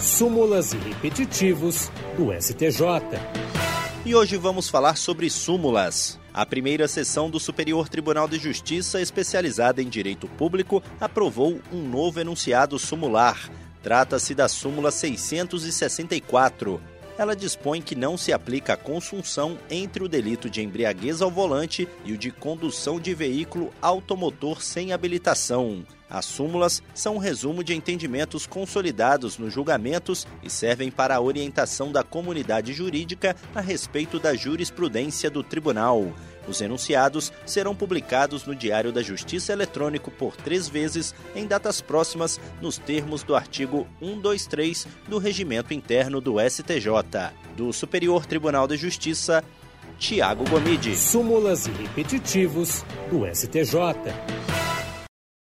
súmulas e repetitivos do STJ. E hoje vamos falar sobre súmulas. A primeira sessão do Superior Tribunal de Justiça, especializada em direito público, aprovou um novo enunciado sumular. Trata-se da súmula 664. Ela dispõe que não se aplica a consunção entre o delito de embriaguez ao volante e o de condução de veículo automotor sem habilitação. As súmulas são um resumo de entendimentos consolidados nos julgamentos e servem para a orientação da comunidade jurídica a respeito da jurisprudência do tribunal. Os enunciados serão publicados no Diário da Justiça Eletrônico por três vezes em datas próximas, nos termos do artigo 123 do Regimento Interno do STJ. Do Superior Tribunal de Justiça, Tiago Gomide. Súmulas e repetitivos do STJ.